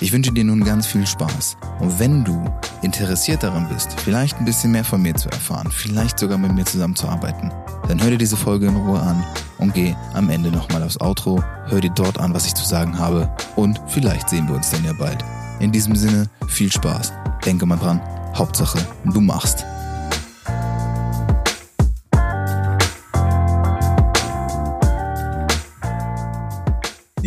Ich wünsche dir nun ganz viel Spaß. Und wenn du interessiert daran bist, vielleicht ein bisschen mehr von mir zu erfahren, vielleicht sogar mit mir zusammenzuarbeiten, dann hör dir diese Folge in Ruhe an und geh am Ende nochmal aufs Outro, hör dir dort an, was ich zu sagen habe und vielleicht sehen wir uns dann ja bald. In diesem Sinne, viel Spaß. Denke mal dran, Hauptsache, du machst.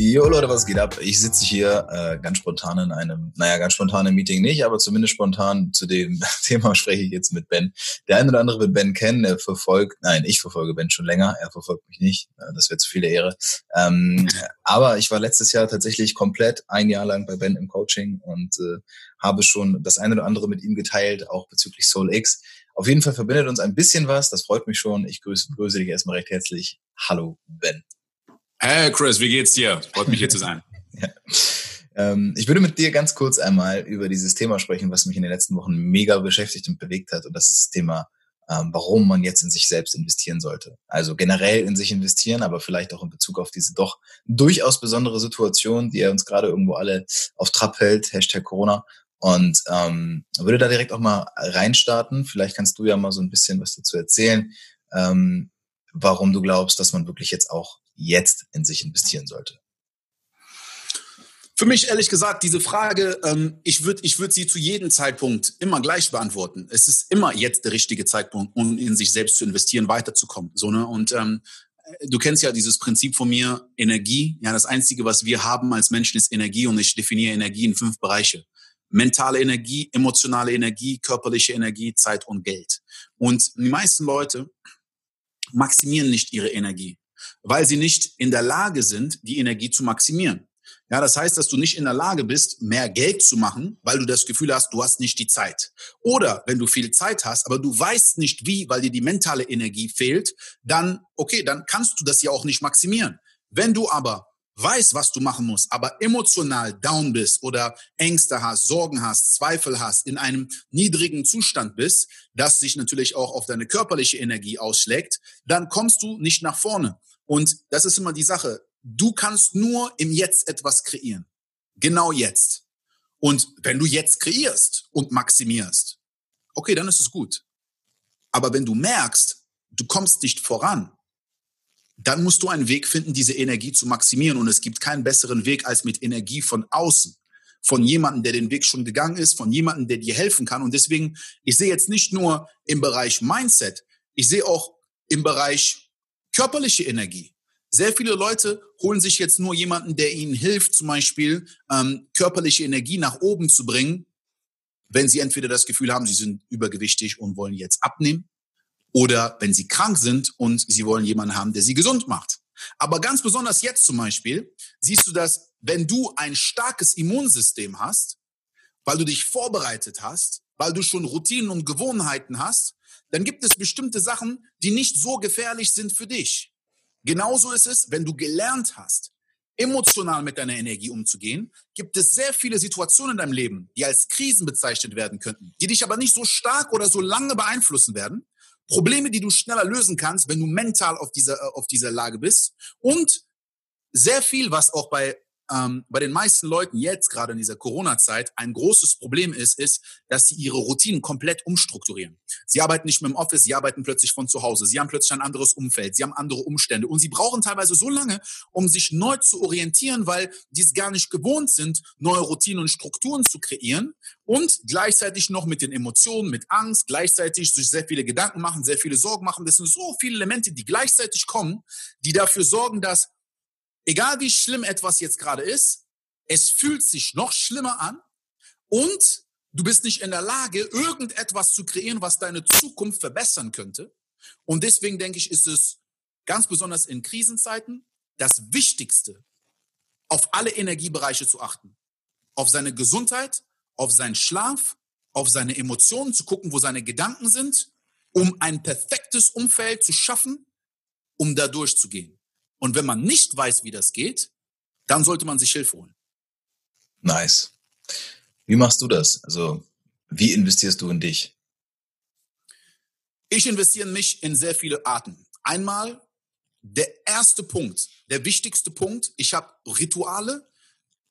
Jo Leute, was geht ab? Ich sitze hier äh, ganz spontan in einem, naja, ganz spontan im Meeting nicht, aber zumindest spontan zu dem Thema spreche ich jetzt mit Ben. Der eine oder andere wird Ben kennen, er verfolgt, nein, ich verfolge Ben schon länger, er verfolgt mich nicht, äh, das wäre zu viel Ehre. Ähm, aber ich war letztes Jahr tatsächlich komplett ein Jahr lang bei Ben im Coaching und äh, habe schon das eine oder andere mit ihm geteilt, auch bezüglich Soul X. Auf jeden Fall verbindet uns ein bisschen was, das freut mich schon. Ich grüße, grüße dich erstmal recht herzlich. Hallo, Ben. Hey Chris, wie geht's dir? Freut mich hier zu sein. ja. ähm, ich würde mit dir ganz kurz einmal über dieses Thema sprechen, was mich in den letzten Wochen mega beschäftigt und bewegt hat. Und das ist das Thema, ähm, warum man jetzt in sich selbst investieren sollte. Also generell in sich investieren, aber vielleicht auch in Bezug auf diese doch durchaus besondere Situation, die er uns gerade irgendwo alle auf Trab hält, Hashtag Corona. Und ähm, würde da direkt auch mal reinstarten. Vielleicht kannst du ja mal so ein bisschen was dazu erzählen, ähm, warum du glaubst, dass man wirklich jetzt auch jetzt in sich investieren sollte? Für mich ehrlich gesagt, diese Frage, ähm, ich würde ich würd sie zu jedem Zeitpunkt immer gleich beantworten. Es ist immer jetzt der richtige Zeitpunkt, um in sich selbst zu investieren, weiterzukommen. So, ne? Und ähm, du kennst ja dieses Prinzip von mir, Energie. Ja, das Einzige, was wir haben als Menschen, ist Energie und ich definiere Energie in fünf Bereiche. Mentale Energie, emotionale Energie, körperliche Energie, Zeit und Geld. Und die meisten Leute maximieren nicht ihre Energie weil sie nicht in der Lage sind, die Energie zu maximieren. Ja, das heißt, dass du nicht in der Lage bist, mehr Geld zu machen, weil du das Gefühl hast, du hast nicht die Zeit. Oder wenn du viel Zeit hast, aber du weißt nicht wie, weil dir die mentale Energie fehlt, dann, okay, dann kannst du das ja auch nicht maximieren. Wenn du aber weißt, was du machen musst, aber emotional down bist oder Ängste hast, Sorgen hast, Zweifel hast, in einem niedrigen Zustand bist, das sich natürlich auch auf deine körperliche Energie ausschlägt, dann kommst du nicht nach vorne. Und das ist immer die Sache. Du kannst nur im Jetzt etwas kreieren. Genau jetzt. Und wenn du jetzt kreierst und maximierst, okay, dann ist es gut. Aber wenn du merkst, du kommst nicht voran, dann musst du einen Weg finden, diese Energie zu maximieren. Und es gibt keinen besseren Weg als mit Energie von außen. Von jemandem, der den Weg schon gegangen ist, von jemandem, der dir helfen kann. Und deswegen, ich sehe jetzt nicht nur im Bereich Mindset, ich sehe auch im Bereich körperliche Energie. Sehr viele Leute holen sich jetzt nur jemanden, der ihnen hilft, zum Beispiel ähm, körperliche Energie nach oben zu bringen, wenn sie entweder das Gefühl haben, sie sind übergewichtig und wollen jetzt abnehmen, oder wenn sie krank sind und sie wollen jemanden haben, der sie gesund macht. Aber ganz besonders jetzt zum Beispiel siehst du dass wenn du ein starkes Immunsystem hast, weil du dich vorbereitet hast, weil du schon Routinen und Gewohnheiten hast, dann gibt es bestimmte Sachen, die nicht so gefährlich sind für dich. Genauso ist es, wenn du gelernt hast, emotional mit deiner Energie umzugehen, gibt es sehr viele Situationen in deinem Leben, die als Krisen bezeichnet werden könnten, die dich aber nicht so stark oder so lange beeinflussen werden, Probleme, die du schneller lösen kannst, wenn du mental auf dieser, äh, auf dieser Lage bist. Und sehr viel, was auch bei ähm, bei den meisten Leuten jetzt gerade in dieser Corona-Zeit ein großes Problem ist, ist, dass sie ihre Routinen komplett umstrukturieren. Sie arbeiten nicht mehr im Office, sie arbeiten plötzlich von zu Hause, sie haben plötzlich ein anderes Umfeld, sie haben andere Umstände und sie brauchen teilweise so lange, um sich neu zu orientieren, weil die es gar nicht gewohnt sind, neue Routinen und Strukturen zu kreieren und gleichzeitig noch mit den Emotionen, mit Angst, gleichzeitig sich sehr viele Gedanken machen, sehr viele Sorgen machen. Das sind so viele Elemente, die gleichzeitig kommen, die dafür sorgen, dass egal wie schlimm etwas jetzt gerade ist, es fühlt sich noch schlimmer an und du bist nicht in der Lage, irgendetwas zu kreieren, was deine Zukunft verbessern könnte. Und deswegen denke ich, ist es ganz besonders in Krisenzeiten das Wichtigste, auf alle Energiebereiche zu achten. Auf seine Gesundheit, auf seinen Schlaf, auf seine Emotionen zu gucken, wo seine Gedanken sind, um ein perfektes Umfeld zu schaffen, um da durchzugehen. Und wenn man nicht weiß, wie das geht, dann sollte man sich Hilfe holen. Nice. Wie machst du das? Also, wie investierst du in dich? Ich investiere in mich in sehr viele Arten. Einmal der erste Punkt, der wichtigste Punkt, ich habe Rituale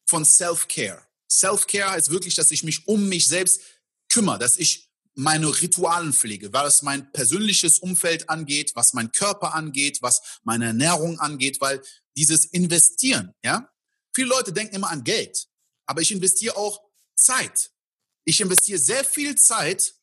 von Self-Care. Self-Care heißt wirklich, dass ich mich um mich selbst kümmere, dass ich meine Ritualen pflege, was mein persönliches Umfeld angeht, was mein Körper angeht, was meine Ernährung angeht, weil dieses Investieren, ja, viele Leute denken immer an Geld, aber ich investiere auch Zeit. Ich investiere sehr viel Zeit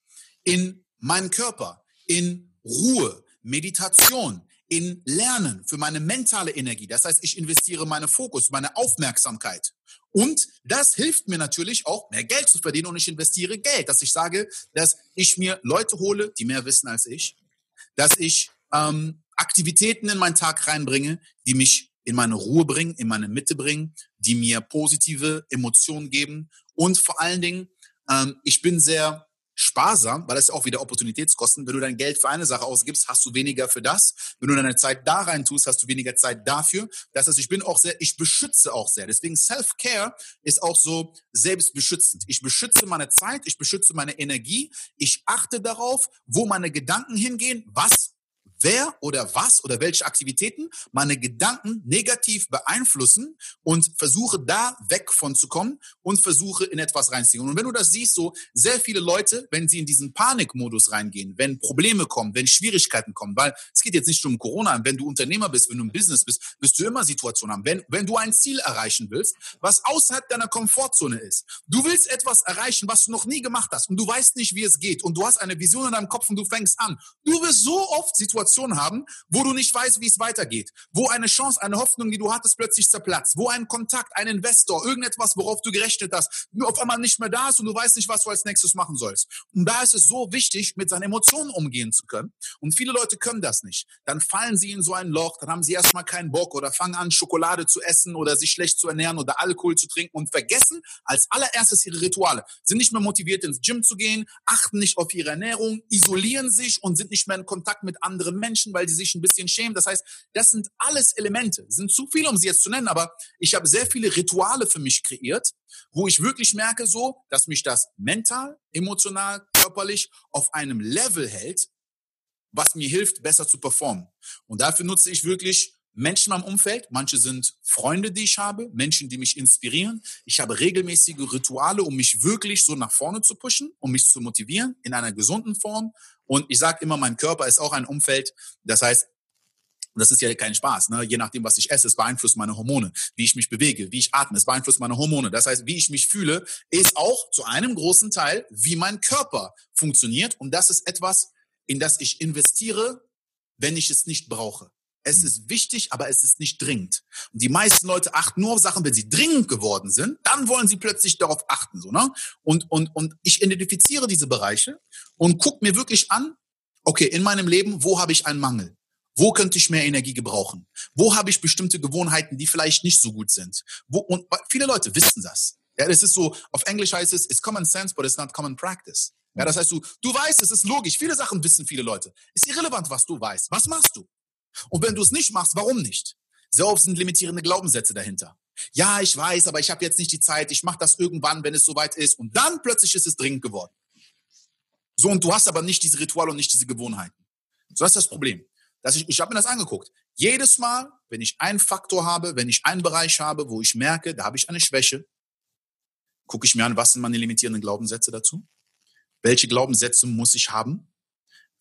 in meinen Körper, in Ruhe, Meditation, in Lernen für meine mentale Energie. Das heißt, ich investiere meine Fokus, meine Aufmerksamkeit. Und das hilft mir natürlich auch, mehr Geld zu verdienen und ich investiere Geld, dass ich sage, dass ich mir Leute hole, die mehr wissen als ich, dass ich ähm, Aktivitäten in meinen Tag reinbringe, die mich in meine Ruhe bringen, in meine Mitte bringen, die mir positive Emotionen geben und vor allen Dingen, ähm, ich bin sehr sparsam, weil das ist auch wieder Opportunitätskosten. Wenn du dein Geld für eine Sache ausgibst, hast du weniger für das. Wenn du deine Zeit da rein tust, hast du weniger Zeit dafür. Das heißt, ich bin auch sehr, ich beschütze auch sehr. Deswegen Self-Care ist auch so selbstbeschützend. Ich beschütze meine Zeit, ich beschütze meine Energie. Ich achte darauf, wo meine Gedanken hingehen, was wer oder was oder welche Aktivitäten meine Gedanken negativ beeinflussen und versuche da weg von zu kommen und versuche in etwas reinzuziehen. Und wenn du das siehst, so sehr viele Leute, wenn sie in diesen Panikmodus reingehen, wenn Probleme kommen, wenn Schwierigkeiten kommen, weil es geht jetzt nicht um Corona, wenn du Unternehmer bist, wenn du im Business bist, wirst du immer Situationen haben. Wenn, wenn du ein Ziel erreichen willst, was außerhalb deiner Komfortzone ist, du willst etwas erreichen, was du noch nie gemacht hast und du weißt nicht, wie es geht und du hast eine Vision in deinem Kopf und du fängst an. Du wirst so oft Situationen Situation haben, wo du nicht weißt, wie es weitergeht, wo eine Chance, eine Hoffnung, die du hattest, plötzlich zerplatzt, wo ein Kontakt, ein Investor, irgendetwas, worauf du gerechnet hast, auf einmal nicht mehr da ist und du weißt nicht, was du als nächstes machen sollst. Und da ist es so wichtig, mit seinen Emotionen umgehen zu können. Und viele Leute können das nicht. Dann fallen sie in so ein Loch, dann haben sie erstmal keinen Bock oder fangen an, Schokolade zu essen oder sich schlecht zu ernähren oder Alkohol zu trinken und vergessen als allererstes ihre Rituale. Sind nicht mehr motiviert, ins Gym zu gehen, achten nicht auf ihre Ernährung, isolieren sich und sind nicht mehr in Kontakt mit anderen Menschen, weil sie sich ein bisschen schämen. Das heißt, das sind alles Elemente. Es sind zu viele, um sie jetzt zu nennen, aber ich habe sehr viele Rituale für mich kreiert, wo ich wirklich merke so, dass mich das mental, emotional, körperlich auf einem Level hält, was mir hilft, besser zu performen. Und dafür nutze ich wirklich Menschen am Umfeld. Manche sind Freunde, die ich habe, Menschen, die mich inspirieren. Ich habe regelmäßige Rituale, um mich wirklich so nach vorne zu pushen, um mich zu motivieren in einer gesunden Form. Und ich sage immer, mein Körper ist auch ein Umfeld. Das heißt, das ist ja kein Spaß. Ne? Je nachdem, was ich esse, es beeinflusst meine Hormone. Wie ich mich bewege, wie ich atme, es beeinflusst meine Hormone. Das heißt, wie ich mich fühle, ist auch zu einem großen Teil, wie mein Körper funktioniert. Und das ist etwas, in das ich investiere, wenn ich es nicht brauche. Es ist wichtig, aber es ist nicht dringend. Und die meisten Leute achten nur auf Sachen, wenn sie dringend geworden sind, dann wollen sie plötzlich darauf achten, so, ne? Und, und, und ich identifiziere diese Bereiche und gucke mir wirklich an, okay, in meinem Leben, wo habe ich einen Mangel? Wo könnte ich mehr Energie gebrauchen? Wo habe ich bestimmte Gewohnheiten, die vielleicht nicht so gut sind? Wo, und viele Leute wissen das. Ja, das ist so, auf Englisch heißt es, it's common sense, but it's not common practice. Ja, das heißt, du, du weißt, es ist logisch. Viele Sachen wissen viele Leute. Ist irrelevant, was du weißt. Was machst du? Und wenn du es nicht machst, warum nicht? Sehr oft sind limitierende Glaubenssätze dahinter. Ja, ich weiß, aber ich habe jetzt nicht die Zeit. Ich mache das irgendwann, wenn es soweit ist. Und dann plötzlich ist es dringend geworden. So, und du hast aber nicht diese Rituale und nicht diese Gewohnheiten. So das ist das Problem. Dass ich ich habe mir das angeguckt. Jedes Mal, wenn ich einen Faktor habe, wenn ich einen Bereich habe, wo ich merke, da habe ich eine Schwäche, gucke ich mir an, was sind meine limitierenden Glaubenssätze dazu? Welche Glaubenssätze muss ich haben?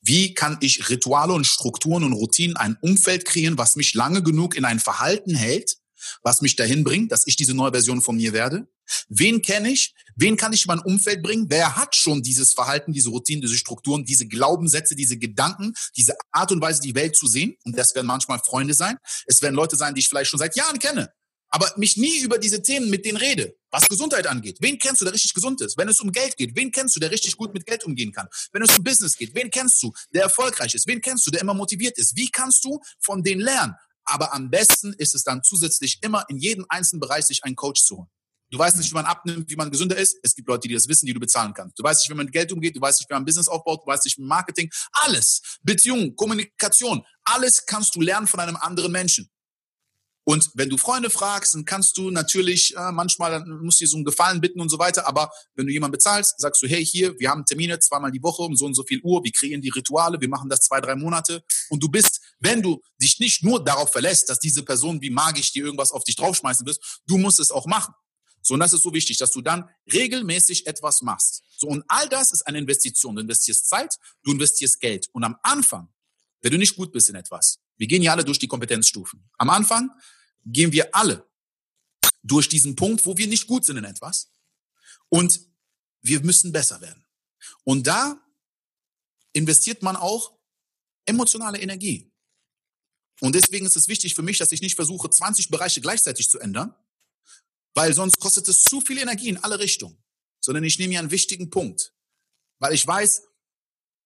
Wie kann ich Rituale und Strukturen und Routinen, ein Umfeld kreieren, was mich lange genug in ein Verhalten hält, was mich dahin bringt, dass ich diese neue Version von mir werde? Wen kenne ich? Wen kann ich in mein Umfeld bringen? Wer hat schon dieses Verhalten, diese Routinen, diese Strukturen, diese Glaubenssätze, diese Gedanken, diese Art und Weise, die Welt zu sehen? Und das werden manchmal Freunde sein. Es werden Leute sein, die ich vielleicht schon seit Jahren kenne aber mich nie über diese Themen mit denen rede, was Gesundheit angeht. Wen kennst du, der richtig gesund ist? Wenn es um Geld geht, wen kennst du, der richtig gut mit Geld umgehen kann? Wenn es um Business geht, wen kennst du, der erfolgreich ist? Wen kennst du, der immer motiviert ist? Wie kannst du von denen lernen? Aber am besten ist es dann zusätzlich immer in jedem einzelnen Bereich sich einen Coach zu holen. Du weißt nicht, wie man abnimmt, wie man gesünder ist. Es gibt Leute, die das wissen, die du bezahlen kannst. Du weißt nicht, wie man mit Geld umgeht. Du weißt nicht, wie man Business aufbaut. Du weißt nicht, wie man Marketing. Alles. Beziehung, Kommunikation. Alles kannst du lernen von einem anderen Menschen. Und wenn du Freunde fragst, dann kannst du natürlich, äh, manchmal musst du dir so einen Gefallen bitten und so weiter, aber wenn du jemanden bezahlst, sagst du, hey, hier, wir haben Termine zweimal die Woche um so und so viel Uhr, wir kreieren die Rituale, wir machen das zwei, drei Monate und du bist, wenn du dich nicht nur darauf verlässt, dass diese Person wie magisch dir irgendwas auf dich draufschmeißen wirst, du musst es auch machen. So, und das ist so wichtig, dass du dann regelmäßig etwas machst. So, und all das ist eine Investition. Du investierst Zeit, du investierst Geld. Und am Anfang, wenn du nicht gut bist in etwas, wir gehen ja alle durch die Kompetenzstufen. Am Anfang gehen wir alle durch diesen Punkt, wo wir nicht gut sind in etwas und wir müssen besser werden. Und da investiert man auch emotionale Energie. Und deswegen ist es wichtig für mich, dass ich nicht versuche, 20 Bereiche gleichzeitig zu ändern, weil sonst kostet es zu viel Energie in alle Richtungen, sondern ich nehme mir einen wichtigen Punkt, weil ich weiß,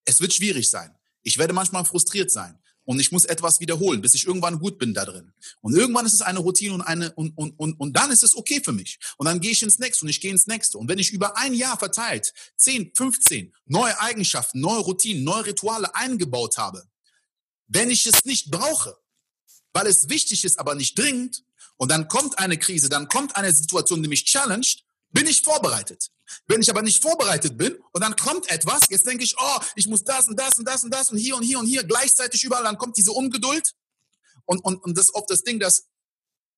es wird schwierig sein. Ich werde manchmal frustriert sein und ich muss etwas wiederholen, bis ich irgendwann gut bin da drin. Und irgendwann ist es eine Routine und eine und und und und dann ist es okay für mich. Und dann gehe ich ins nächste und ich gehe ins nächste. Und wenn ich über ein Jahr verteilt 10, 15 neue Eigenschaften, neue Routinen, neue Rituale eingebaut habe, wenn ich es nicht brauche, weil es wichtig ist, aber nicht dringend, und dann kommt eine Krise, dann kommt eine Situation, die mich challenged, bin ich vorbereitet. Wenn ich aber nicht vorbereitet bin und dann kommt etwas, jetzt denke ich, oh, ich muss das und das und das und das und hier und hier und hier gleichzeitig überall, dann kommt diese Ungeduld. Und, und, und das ist oft das Ding, dass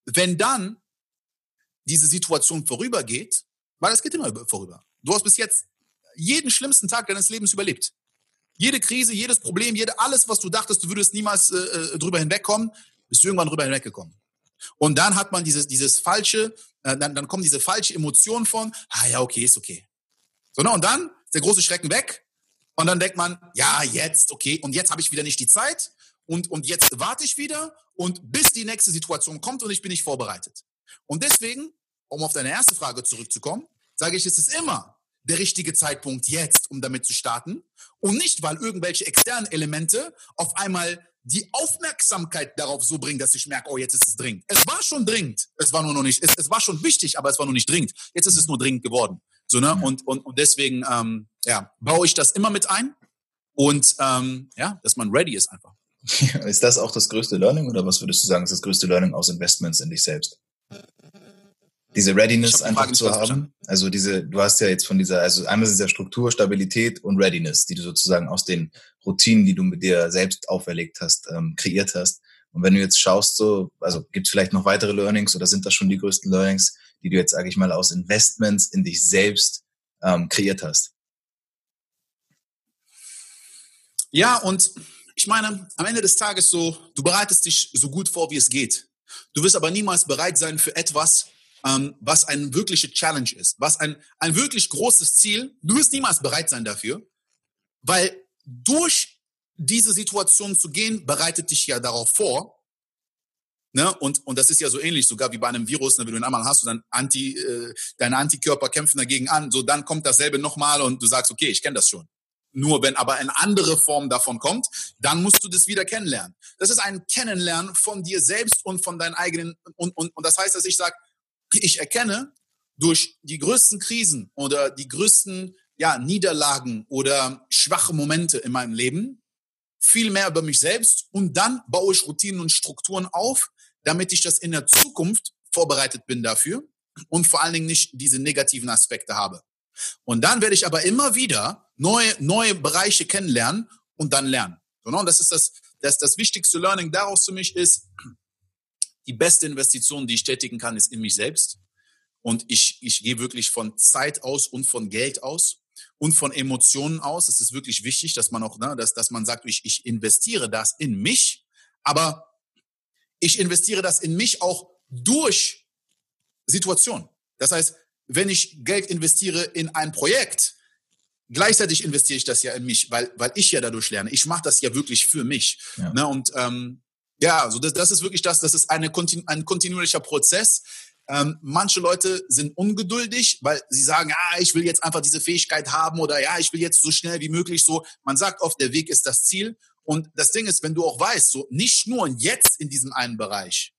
wenn dann diese Situation vorübergeht, weil es geht immer vorüber. Du hast bis jetzt jeden schlimmsten Tag deines Lebens überlebt. Jede Krise, jedes Problem, jede, alles, was du dachtest, du würdest niemals äh, äh drüber hinwegkommen, bist du irgendwann drüber hinweggekommen. Und dann hat man dieses, dieses falsche, dann, dann kommen diese falsche Emotion von, ah ja, okay, ist okay. So, ne? Und dann ist der große Schrecken weg. Und dann denkt man, ja, jetzt, okay, und jetzt habe ich wieder nicht die Zeit. Und, und jetzt warte ich wieder und bis die nächste Situation kommt und ich bin nicht vorbereitet. Und deswegen, um auf deine erste Frage zurückzukommen, sage ich, es ist immer der richtige Zeitpunkt jetzt, um damit zu starten. Und nicht, weil irgendwelche externen Elemente auf einmal die Aufmerksamkeit darauf so bringen, dass ich merke, oh, jetzt ist es dringend. Es war schon dringend. Es war nur noch nicht, es, es war schon wichtig, aber es war nur nicht dringend. Jetzt ist es nur dringend geworden. So, ne? Und, und, und deswegen, ähm, ja, baue ich das immer mit ein. Und, ähm, ja, dass man ready ist einfach. ist das auch das größte Learning oder was würdest du sagen, ist das größte Learning aus Investments in dich selbst? Diese Readiness einfach zu haben. Also diese, du hast ja jetzt von dieser, also einmal dieser Struktur, Stabilität und Readiness, die du sozusagen aus den Routinen, die du mit dir selbst auferlegt hast, ähm, kreiert hast. Und wenn du jetzt schaust, so, also gibt es vielleicht noch weitere Learnings oder sind das schon die größten Learnings, die du jetzt, sage ich mal, aus Investments in dich selbst ähm, kreiert hast? Ja, und ich meine, am Ende des Tages so, du bereitest dich so gut vor, wie es geht. Du wirst aber niemals bereit sein für etwas, ähm, was eine wirkliche Challenge ist, was ein, ein wirklich großes Ziel, du wirst niemals bereit sein dafür, weil durch diese Situation zu gehen, bereitet dich ja darauf vor. Ne? Und, und das ist ja so ähnlich, sogar wie bei einem Virus, ne? wenn du ihn einmal hast und dann Anti, äh, deine Antikörper kämpfen dagegen an, so dann kommt dasselbe nochmal und du sagst, okay, ich kenne das schon. Nur wenn aber eine andere Form davon kommt, dann musst du das wieder kennenlernen. Das ist ein Kennenlernen von dir selbst und von deinen eigenen, und, und, und das heißt, dass ich sage, ich erkenne durch die größten Krisen oder die größten ja, Niederlagen oder schwache Momente in meinem Leben viel mehr über mich selbst und dann baue ich Routinen und Strukturen auf, damit ich das in der Zukunft vorbereitet bin dafür und vor allen Dingen nicht diese negativen Aspekte habe. Und dann werde ich aber immer wieder neue, neue Bereiche kennenlernen und dann lernen. Und das ist das, das, das wichtigste Learning daraus für mich ist, die beste Investition, die ich tätigen kann, ist in mich selbst. Und ich, ich gehe wirklich von Zeit aus und von Geld aus und von Emotionen aus. Es ist wirklich wichtig, dass man auch, ne, dass, dass man sagt, ich, ich investiere das in mich, aber ich investiere das in mich auch durch Situationen. Das heißt, wenn ich Geld investiere in ein Projekt, gleichzeitig investiere ich das ja in mich, weil, weil ich ja dadurch lerne. Ich mache das ja wirklich für mich. Ja. Ne? Und ähm, ja, also das, das ist wirklich das, das ist eine, ein kontinuierlicher Prozess. Ähm, manche Leute sind ungeduldig, weil sie sagen, ja, ich will jetzt einfach diese Fähigkeit haben oder ja, ich will jetzt so schnell wie möglich so. Man sagt oft, der Weg ist das Ziel. Und das Ding ist, wenn du auch weißt, so nicht nur jetzt in diesem einen Bereich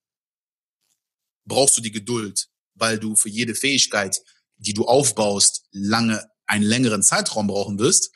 brauchst du die Geduld, weil du für jede Fähigkeit, die du aufbaust, lange einen längeren Zeitraum brauchen wirst,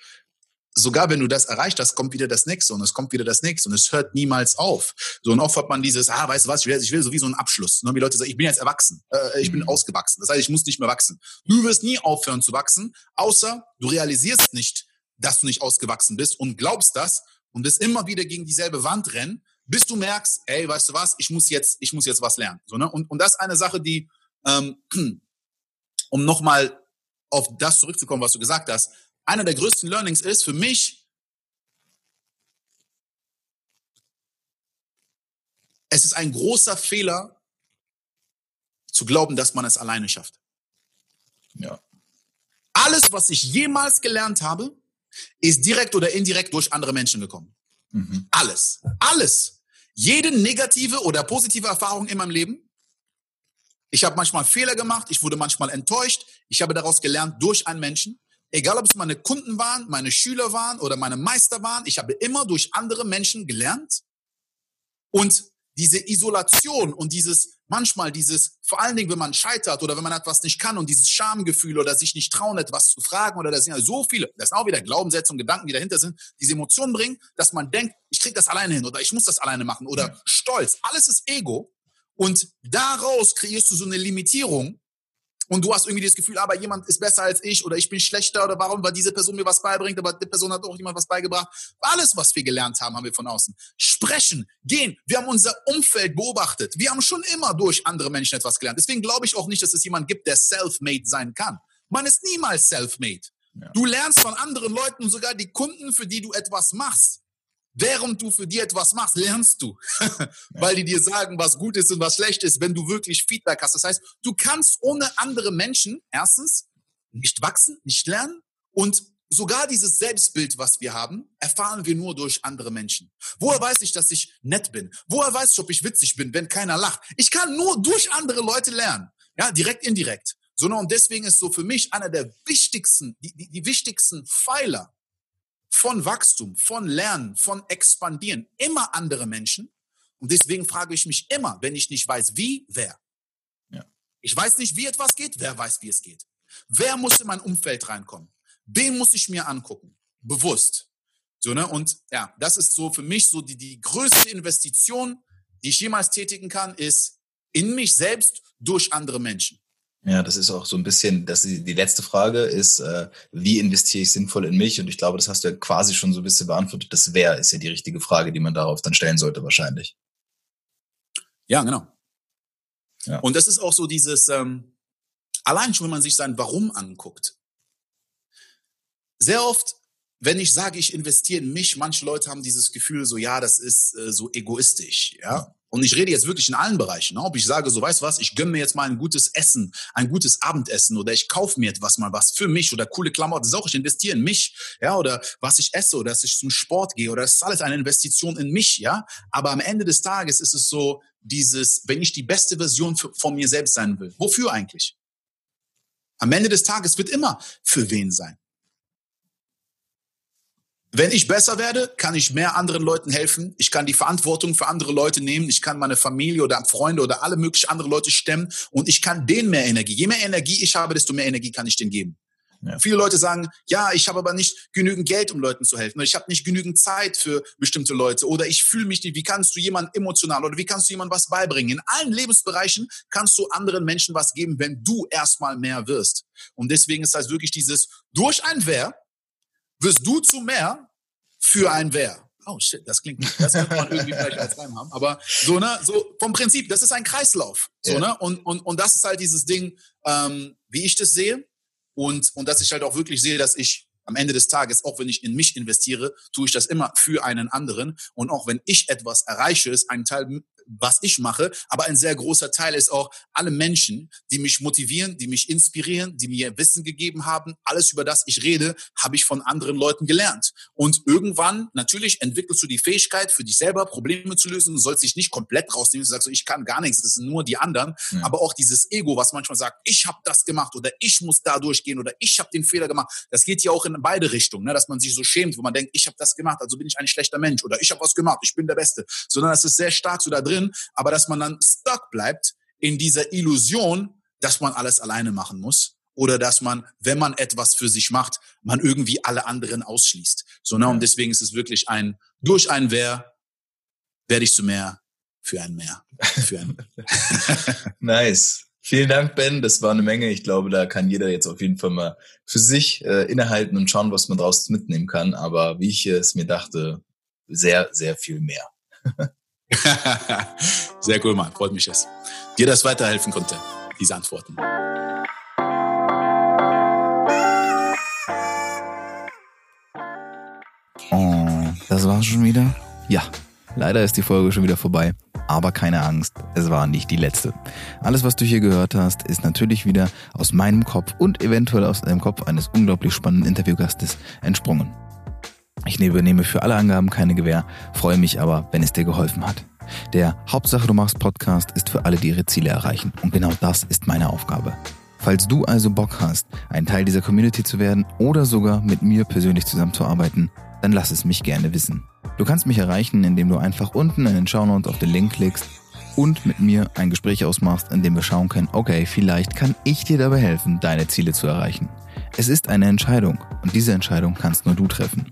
sogar wenn du das erreicht hast, kommt wieder das nächste und es kommt wieder das nächste und es hört niemals auf. So und oft hat man dieses, ah, weißt du was, ich will, ich will so wie so einen Abschluss. Und die Leute sagen, ich bin jetzt erwachsen, äh, ich bin mhm. ausgewachsen. Das heißt, ich muss nicht mehr wachsen. Du wirst nie aufhören zu wachsen, außer du realisierst nicht, dass du nicht ausgewachsen bist und glaubst das und wirst immer wieder gegen dieselbe Wand rennen, bis du merkst, ey, weißt du was, ich muss jetzt, ich muss jetzt was lernen. So, ne? und, und das ist eine Sache, die, ähm, um nochmal auf das zurückzukommen, was du gesagt hast, einer der größten Learnings ist für mich, es ist ein großer Fehler zu glauben, dass man es alleine schafft. Ja. Alles, was ich jemals gelernt habe, ist direkt oder indirekt durch andere Menschen gekommen. Mhm. Alles. Alles. Jede negative oder positive Erfahrung in meinem Leben. Ich habe manchmal Fehler gemacht, ich wurde manchmal enttäuscht. Ich habe daraus gelernt durch einen Menschen. Egal, ob es meine Kunden waren, meine Schüler waren oder meine Meister waren, ich habe immer durch andere Menschen gelernt. Und diese Isolation und dieses, manchmal dieses, vor allen Dingen, wenn man scheitert oder wenn man etwas nicht kann und dieses Schamgefühl oder sich nicht trauen, etwas zu fragen oder das sind ja so viele, das sind auch wieder Glaubenssätze und Gedanken, die dahinter sind, diese Emotionen bringen, dass man denkt, ich krieg das alleine hin oder ich muss das alleine machen oder Stolz. Alles ist Ego. Und daraus kreierst du so eine Limitierung, und du hast irgendwie das Gefühl, aber jemand ist besser als ich oder ich bin schlechter oder warum, weil diese Person mir was beibringt, aber die Person hat auch jemand was beigebracht. Alles, was wir gelernt haben, haben wir von außen. Sprechen, gehen. Wir haben unser Umfeld beobachtet. Wir haben schon immer durch andere Menschen etwas gelernt. Deswegen glaube ich auch nicht, dass es jemand gibt, der self-made sein kann. Man ist niemals self-made. Ja. Du lernst von anderen Leuten sogar die Kunden, für die du etwas machst, Während du für dir etwas machst, lernst du, weil die dir sagen, was gut ist und was schlecht ist, wenn du wirklich Feedback hast. Das heißt, du kannst ohne andere Menschen erstens nicht wachsen, nicht lernen und sogar dieses Selbstbild, was wir haben, erfahren wir nur durch andere Menschen. Woher weiß ich, dass ich nett bin? Woher weiß ich, ob ich witzig bin, wenn keiner lacht? Ich kann nur durch andere Leute lernen. Ja, direkt, indirekt. Sondern und deswegen ist so für mich einer der wichtigsten, die, die, die wichtigsten Pfeiler von Wachstum, von Lernen, von Expandieren immer andere Menschen. Und deswegen frage ich mich immer, wenn ich nicht weiß, wie, wer. Ja. Ich weiß nicht, wie etwas geht, wer weiß, wie es geht. Wer muss in mein Umfeld reinkommen? Wen muss ich mir angucken? Bewusst. So, ne? Und ja, das ist so für mich so die, die größte Investition, die ich jemals tätigen kann, ist in mich selbst durch andere Menschen. Ja, das ist auch so ein bisschen, das die, letzte Frage ist, äh, wie investiere ich sinnvoll in mich? Und ich glaube, das hast du ja quasi schon so ein bisschen beantwortet. Das Wer ist ja die richtige Frage, die man darauf dann stellen sollte wahrscheinlich. Ja, genau. Ja. Und das ist auch so dieses, ähm, allein schon, wenn man sich sein Warum anguckt. Sehr oft, wenn ich sage, ich investiere in mich, manche Leute haben dieses Gefühl so, ja, das ist äh, so egoistisch, ja. Und ich rede jetzt wirklich in allen Bereichen. Ne? Ob ich sage, so weißt was, ich gönne mir jetzt mal ein gutes Essen, ein gutes Abendessen oder ich kaufe mir etwas mal was für mich oder coole Klamotten. Das ist auch, ich investiere in mich, ja, oder was ich esse oder dass ich zum Sport gehe oder das ist alles eine Investition in mich, ja. Aber am Ende des Tages ist es so, dieses, wenn ich die beste Version von mir selbst sein will, wofür eigentlich? Am Ende des Tages wird immer für wen sein. Wenn ich besser werde, kann ich mehr anderen Leuten helfen. Ich kann die Verantwortung für andere Leute nehmen. Ich kann meine Familie oder Freunde oder alle möglichen andere Leute stemmen und ich kann denen mehr Energie. Je mehr Energie ich habe, desto mehr Energie kann ich denen geben. Ja. Viele Leute sagen, ja, ich habe aber nicht genügend Geld, um Leuten zu helfen. Oder ich habe nicht genügend Zeit für bestimmte Leute. Oder ich fühle mich nicht. Wie kannst du jemand emotional oder wie kannst du jemand was beibringen? In allen Lebensbereichen kannst du anderen Menschen was geben, wenn du erstmal mehr wirst. Und deswegen ist das wirklich dieses, durch ein Wer wirst du zu mehr für ein Wer. Oh shit, das klingt, das könnte man irgendwie vielleicht als Reim haben. Aber so, ne, so vom Prinzip, das ist ein Kreislauf. So, ja. ne? Und, und, und das ist halt dieses Ding, ähm, wie ich das sehe. Und, und dass ich halt auch wirklich sehe, dass ich am Ende des Tages, auch wenn ich in mich investiere, tue ich das immer für einen anderen. Und auch wenn ich etwas erreiche, ist ein Teil was ich mache, aber ein sehr großer Teil ist auch alle Menschen, die mich motivieren, die mich inspirieren, die mir Wissen gegeben haben. Alles, über das ich rede, habe ich von anderen Leuten gelernt. Und irgendwann, natürlich, entwickelst du die Fähigkeit, für dich selber Probleme zu lösen. Du sollst dich nicht komplett rausnehmen. Du sagst so, ich kann gar nichts, das sind nur die anderen. Ja. Aber auch dieses Ego, was manchmal sagt, ich habe das gemacht oder ich muss da durchgehen oder ich habe den Fehler gemacht. Das geht ja auch in beide Richtungen, ne? dass man sich so schämt, wo man denkt, ich habe das gemacht, also bin ich ein schlechter Mensch oder ich habe was gemacht, ich bin der Beste. Sondern das ist sehr stark so da drin drin, aber dass man dann stuck bleibt in dieser Illusion, dass man alles alleine machen muss oder dass man, wenn man etwas für sich macht, man irgendwie alle anderen ausschließt. So, ne? Und deswegen ist es wirklich ein, durch ein Wer werde ich zu mehr für ein Mehr. Für ein nice. Vielen Dank, Ben. Das war eine Menge. Ich glaube, da kann jeder jetzt auf jeden Fall mal für sich äh, innehalten und schauen, was man daraus mitnehmen kann. Aber wie ich es mir dachte, sehr, sehr viel mehr. Sehr cool, Mann. Freut mich, dass dir das weiterhelfen konnte, diese Antworten. Oh, das war's schon wieder? Ja, leider ist die Folge schon wieder vorbei. Aber keine Angst, es war nicht die letzte. Alles, was du hier gehört hast, ist natürlich wieder aus meinem Kopf und eventuell aus dem Kopf eines unglaublich spannenden Interviewgastes entsprungen. Ich übernehme für alle Angaben keine Gewähr, freue mich aber, wenn es dir geholfen hat. Der Hauptsache du machst Podcast ist für alle, die ihre Ziele erreichen. Und genau das ist meine Aufgabe. Falls du also Bock hast, ein Teil dieser Community zu werden oder sogar mit mir persönlich zusammenzuarbeiten, dann lass es mich gerne wissen. Du kannst mich erreichen, indem du einfach unten in den Shownotes auf den Link klickst und mit mir ein Gespräch ausmachst, in dem wir schauen können, okay, vielleicht kann ich dir dabei helfen, deine Ziele zu erreichen. Es ist eine Entscheidung und diese Entscheidung kannst nur du treffen.